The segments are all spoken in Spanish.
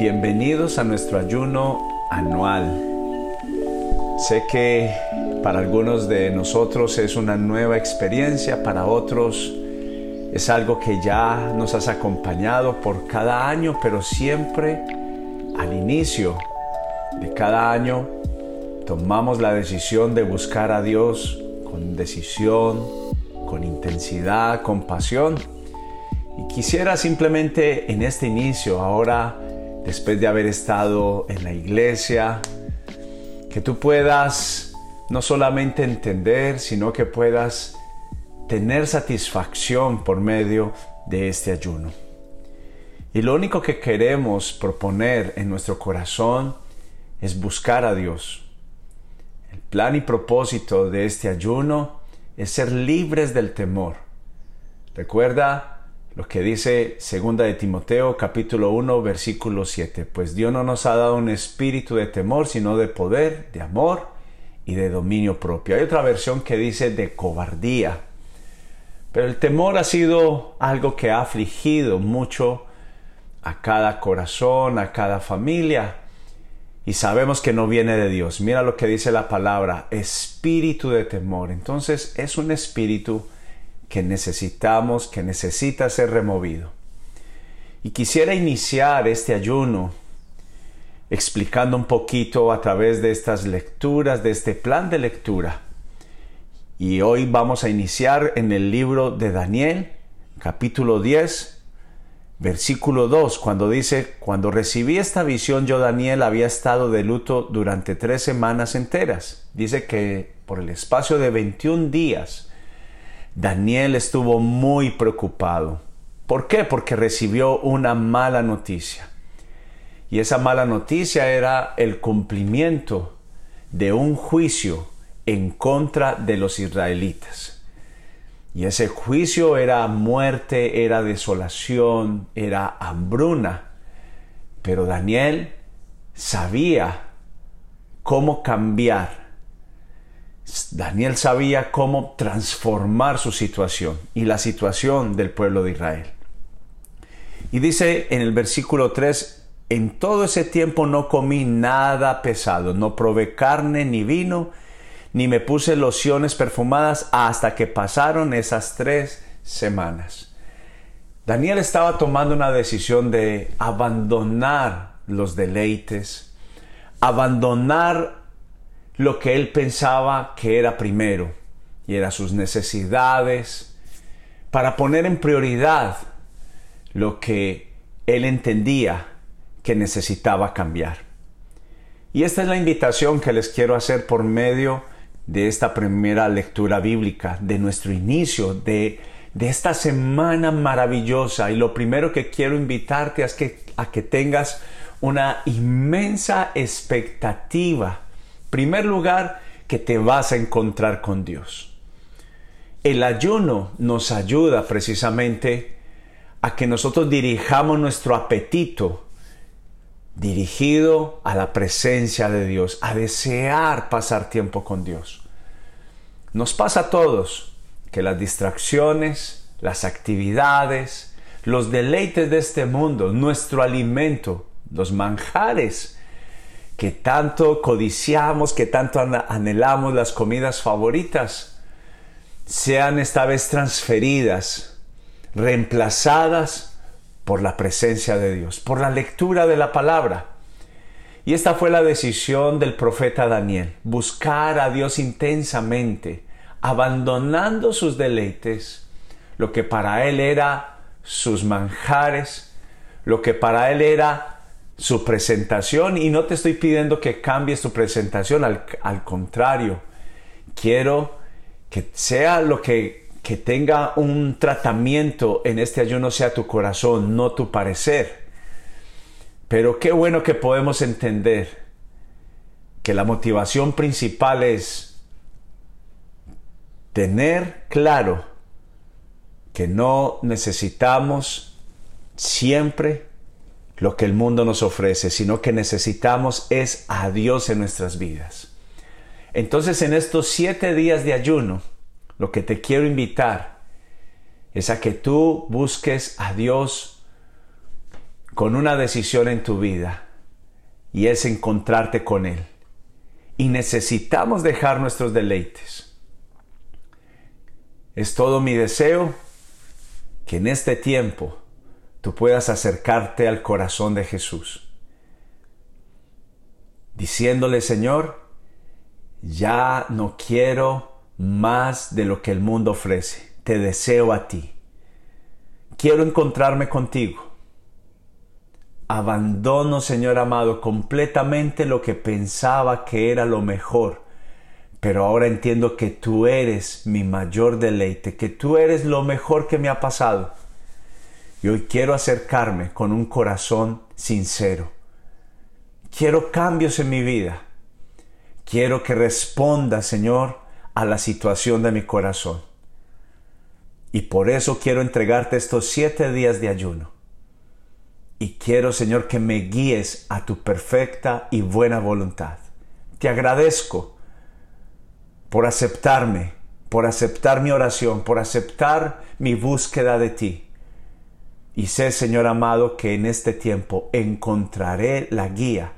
Bienvenidos a nuestro ayuno anual. Sé que para algunos de nosotros es una nueva experiencia, para otros es algo que ya nos has acompañado por cada año, pero siempre al inicio de cada año tomamos la decisión de buscar a Dios con decisión, con intensidad, con pasión. Y quisiera simplemente en este inicio, ahora después de haber estado en la iglesia, que tú puedas no solamente entender, sino que puedas tener satisfacción por medio de este ayuno. Y lo único que queremos proponer en nuestro corazón es buscar a Dios. El plan y propósito de este ayuno es ser libres del temor. Recuerda lo que dice segunda de Timoteo capítulo 1 versículo 7, pues Dios no nos ha dado un espíritu de temor, sino de poder, de amor y de dominio propio. Hay otra versión que dice de cobardía. Pero el temor ha sido algo que ha afligido mucho a cada corazón, a cada familia. Y sabemos que no viene de Dios. Mira lo que dice la palabra, espíritu de temor. Entonces es un espíritu que necesitamos, que necesita ser removido. Y quisiera iniciar este ayuno explicando un poquito a través de estas lecturas, de este plan de lectura. Y hoy vamos a iniciar en el libro de Daniel, capítulo 10, versículo 2, cuando dice, cuando recibí esta visión yo Daniel había estado de luto durante tres semanas enteras. Dice que por el espacio de 21 días, Daniel estuvo muy preocupado. ¿Por qué? Porque recibió una mala noticia. Y esa mala noticia era el cumplimiento de un juicio en contra de los israelitas. Y ese juicio era muerte, era desolación, era hambruna. Pero Daniel sabía cómo cambiar Daniel sabía cómo transformar su situación y la situación del pueblo de Israel. Y dice en el versículo 3, en todo ese tiempo no comí nada pesado, no probé carne ni vino, ni me puse lociones perfumadas hasta que pasaron esas tres semanas. Daniel estaba tomando una decisión de abandonar los deleites, abandonar lo que él pensaba que era primero, y era sus necesidades, para poner en prioridad lo que él entendía que necesitaba cambiar. Y esta es la invitación que les quiero hacer por medio de esta primera lectura bíblica, de nuestro inicio, de, de esta semana maravillosa. Y lo primero que quiero invitarte es que, a que tengas una inmensa expectativa primer lugar, que te vas a encontrar con Dios. El ayuno nos ayuda precisamente a que nosotros dirijamos nuestro apetito dirigido a la presencia de Dios, a desear pasar tiempo con Dios. Nos pasa a todos que las distracciones, las actividades, los deleites de este mundo, nuestro alimento, los manjares, que tanto codiciamos, que tanto anhelamos las comidas favoritas, sean esta vez transferidas, reemplazadas por la presencia de Dios, por la lectura de la palabra. Y esta fue la decisión del profeta Daniel, buscar a Dios intensamente, abandonando sus deleites, lo que para él era sus manjares, lo que para él era su presentación y no te estoy pidiendo que cambies tu presentación, al, contrario, quiero que sea lo que, que tenga un tratamiento en este ayuno sea tu corazón, no tu parecer. Pero qué bueno que podemos entender que la motivación principal es tener claro que no necesitamos siempre lo que el mundo nos ofrece, sino que necesitamos es a Dios en nuestras vidas. Entonces en estos siete días de ayuno, lo que te quiero invitar es a que tú busques a Dios con una decisión en tu vida y es encontrarte con Él. Y necesitamos dejar nuestros deleites. Es todo mi deseo que en este tiempo tú puedas acercarte al corazón de Jesús, diciéndole, Señor, ya no quiero más de lo que el mundo ofrece, te deseo a ti. Quiero encontrarme contigo Abandono, Señor amado, completamente lo que pensaba que era lo mejor, pero ahora entiendo que tú eres mi mayor deleite, que tú eres lo mejor que me ha pasado. Y hoy quiero acercarme con un corazón sincero. Quiero cambios en mi vida. Quiero que responda, Señor, a la situación de mi corazón. Y por eso quiero entregarte estos siete días de ayuno y quiero, Señor, que me guíes a tu perfecta y buena voluntad. Te agradezco por aceptarme, por aceptar mi oración, por aceptar mi búsqueda de ti. Y sé, Señor amado, que en este tiempo encontraré la guía,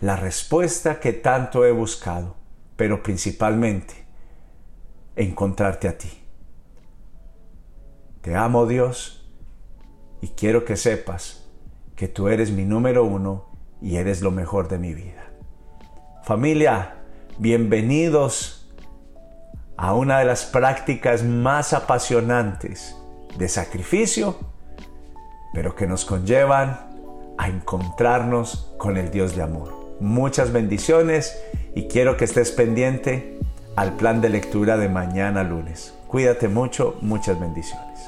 la respuesta que tanto he buscado, pero principalmente encontrarte a ti. Te amo Dios y quiero que sepas que tú eres mi número uno y eres lo mejor de mi vida. Familia, bienvenidos a una de las prácticas más apasionantes de sacrificio, pero que nos conllevan a encontrarnos con el Dios de amor. Muchas bendiciones y quiero que estés pendiente al plan de lectura de mañana lunes. Cuídate mucho, muchas bendiciones.